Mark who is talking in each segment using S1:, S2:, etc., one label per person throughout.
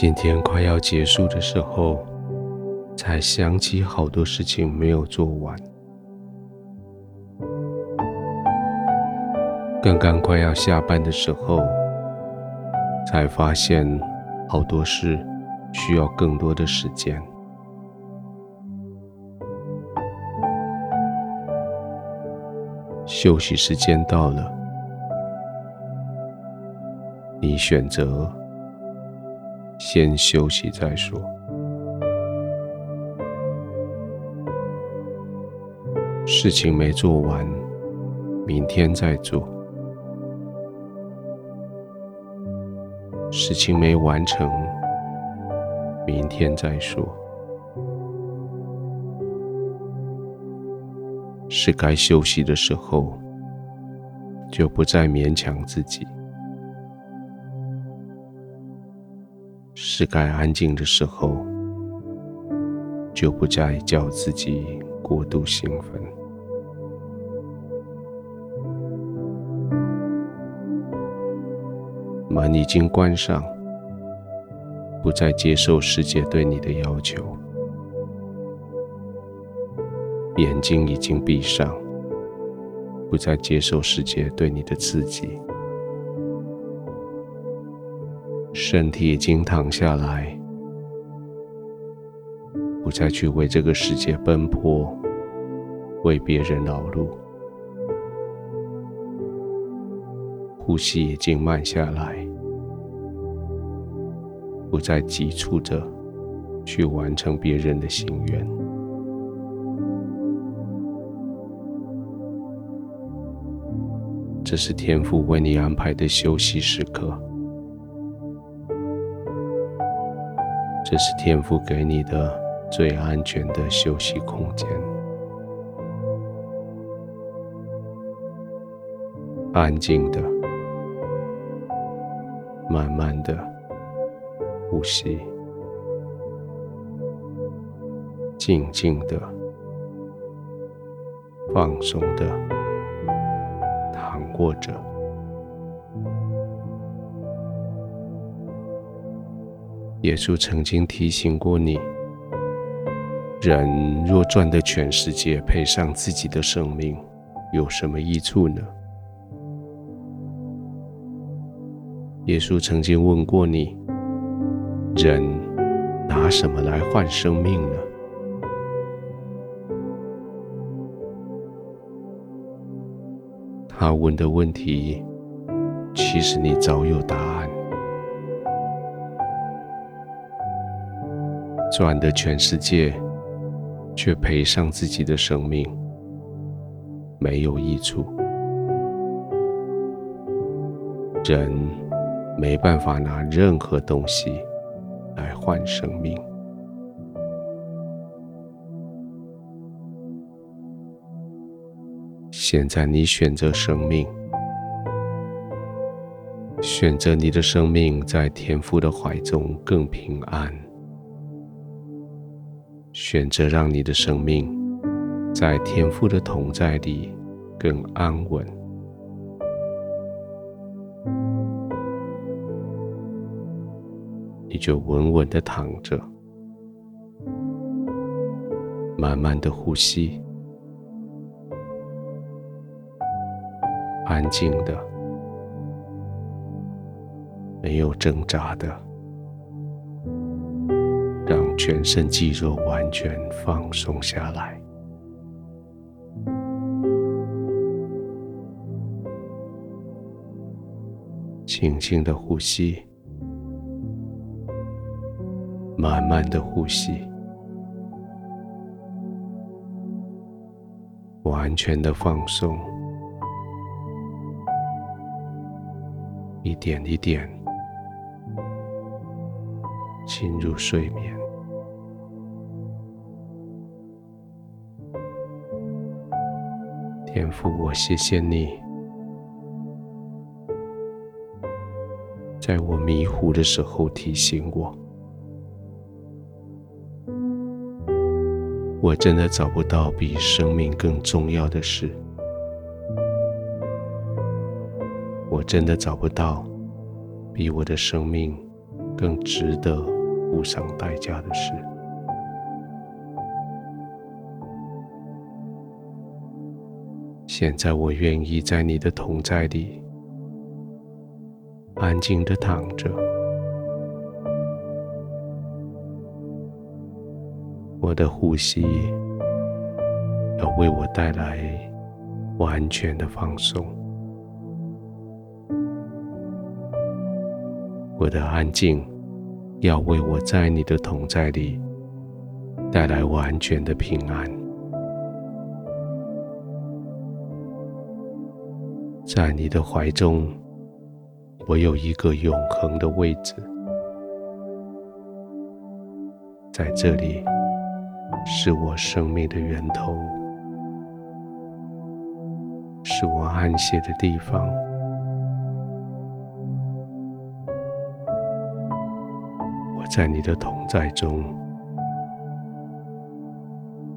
S1: 今天快要结束的时候，才想起好多事情没有做完。刚刚快要下班的时候，才发现好多事需要更多的时间。休息时间到了，你选择先休息再说。事情没做完，明天再做；事情没完成，明天再说。是该休息的时候，就不再勉强自己；是该安静的时候，就不再叫自己过度兴奋。门已经关上，不再接受世界对你的要求。眼睛已经闭上，不再接受世界对你的刺激；身体已经躺下来，不再去为这个世界奔波，为别人劳碌；呼吸已经慢下来，不再急促着去完成别人的心愿。这是天父为你安排的休息时刻，这是天父给你的最安全的休息空间。安静的、慢慢的呼吸，静静的、放松的。躺卧着，耶稣曾经提醒过你：人若赚得全世界，赔上自己的生命，有什么益处呢？耶稣曾经问过你：人拿什么来换生命呢？他问的问题，其实你早有答案。赚的全世界，却赔上自己的生命，没有益处。人没办法拿任何东西来换生命。现在你选择生命，选择你的生命在天父的怀中更平安，选择让你的生命在天父的同在里更安稳，你就稳稳的躺着，慢慢的呼吸。安静的，没有挣扎的，全身肌肉完全放松下来，轻轻的呼吸，慢慢的呼吸，完全的放松。一点一点进入睡眠。天父，我谢谢你，在我迷糊的时候提醒我，我真的找不到比生命更重要的事。我真的找不到比我的生命更值得付上代价的事。现在，我愿意在你的同在里安静的躺着。我的呼吸要为我带来完全的放松。我的安静要为我在你的同在里带来完全的平安。在你的怀中，我有一个永恒的位置。在这里，是我生命的源头，是我安歇的地方。我在你的同在中，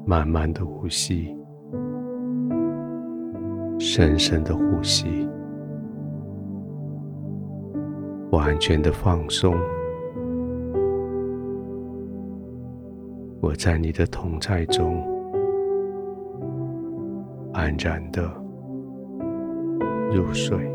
S1: 慢慢的呼吸。深深的呼吸，完全的放松。我在你的同在中，安然的入睡。